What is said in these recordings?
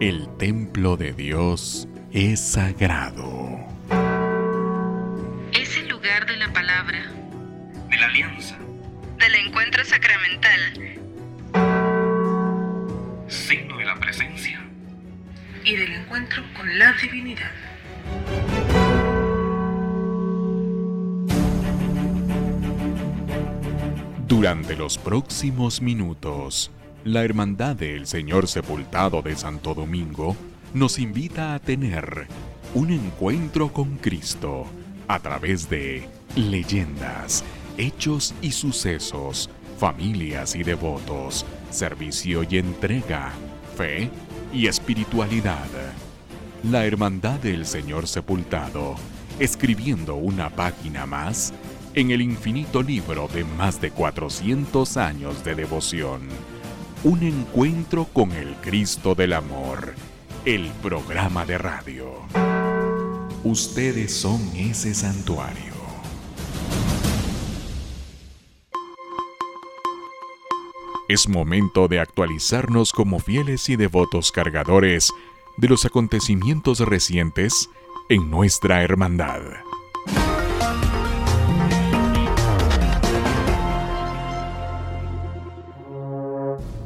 El templo de Dios es sagrado. Es el lugar de la palabra, de la alianza, del encuentro sacramental, signo de la presencia y del encuentro con la divinidad. Durante los próximos minutos, la Hermandad del Señor Sepultado de Santo Domingo nos invita a tener un encuentro con Cristo a través de leyendas, hechos y sucesos, familias y devotos, servicio y entrega, fe y espiritualidad. La Hermandad del Señor Sepultado, escribiendo una página más en el infinito libro de más de 400 años de devoción. Un encuentro con el Cristo del Amor, el programa de radio. Ustedes son ese santuario. Es momento de actualizarnos como fieles y devotos cargadores de los acontecimientos recientes en nuestra hermandad.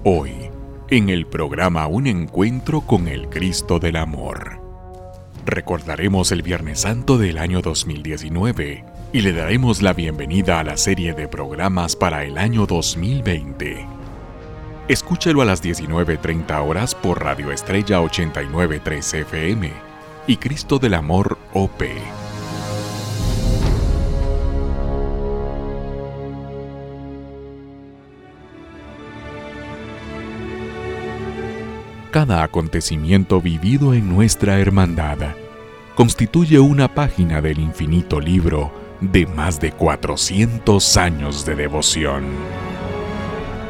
Hoy, en el programa Un Encuentro con el Cristo del Amor. Recordaremos el Viernes Santo del año 2019 y le daremos la bienvenida a la serie de programas para el año 2020. Escúchelo a las 19.30 horas por Radio Estrella 89.3 FM y Cristo del Amor OP. Cada acontecimiento vivido en nuestra hermandad constituye una página del infinito libro de más de 400 años de devoción.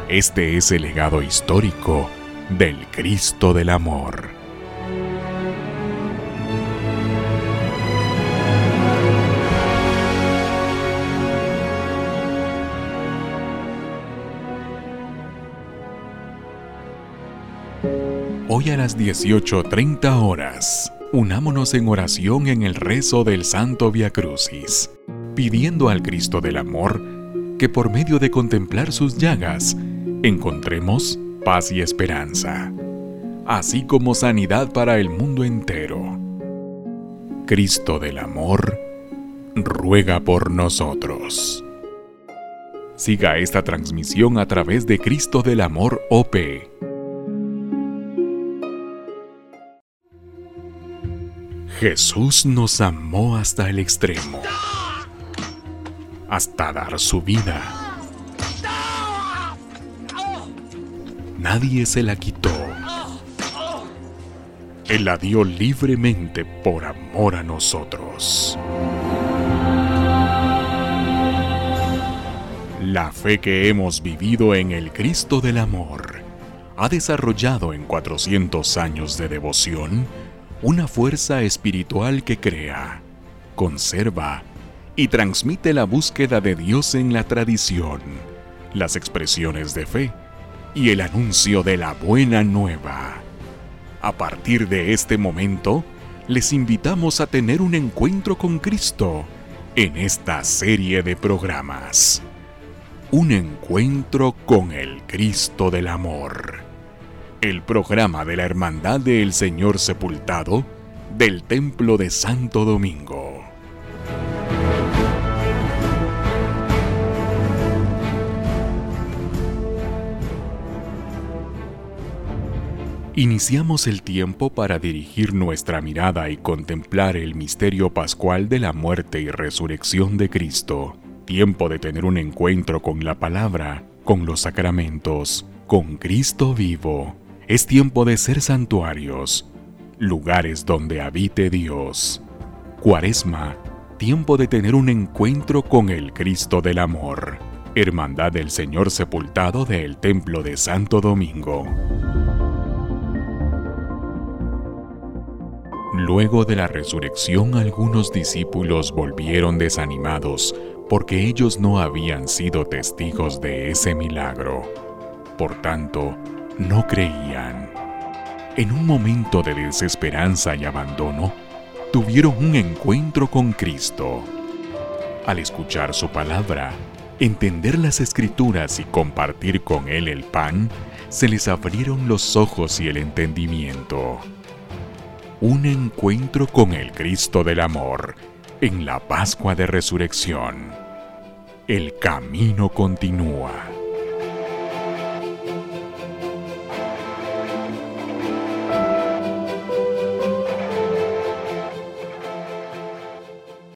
Este es el legado histórico del Cristo del Amor. Hoy a las 18.30 horas, unámonos en oración en el rezo del Santo Via Crucis, pidiendo al Cristo del Amor que por medio de contemplar sus llagas encontremos paz y esperanza, así como sanidad para el mundo entero. Cristo del Amor, ruega por nosotros. Siga esta transmisión a través de Cristo del Amor OP Jesús nos amó hasta el extremo, hasta dar su vida. Nadie se la quitó. Él la dio libremente por amor a nosotros. La fe que hemos vivido en el Cristo del Amor ha desarrollado en 400 años de devoción una fuerza espiritual que crea, conserva y transmite la búsqueda de Dios en la tradición, las expresiones de fe y el anuncio de la buena nueva. A partir de este momento, les invitamos a tener un encuentro con Cristo en esta serie de programas. Un encuentro con el Cristo del Amor el programa de la Hermandad del Señor Sepultado del Templo de Santo Domingo. Iniciamos el tiempo para dirigir nuestra mirada y contemplar el misterio pascual de la muerte y resurrección de Cristo. Tiempo de tener un encuentro con la palabra, con los sacramentos, con Cristo vivo es tiempo de ser santuarios, lugares donde habite Dios. Cuaresma, tiempo de tener un encuentro con el Cristo del Amor. Hermandad del Señor Sepultado del Templo de Santo Domingo. Luego de la resurrección algunos discípulos volvieron desanimados porque ellos no habían sido testigos de ese milagro. Por tanto, no creían. en un momento de desesperanza y abandono, tuvieron un encuentro con Cristo. Al escuchar su palabra, entender las escrituras y compartir con Él el pan, se les abrieron los ojos y el entendimiento. Un encuentro con el Cristo del Amor en la Pascua de Resurrección. El camino continúa.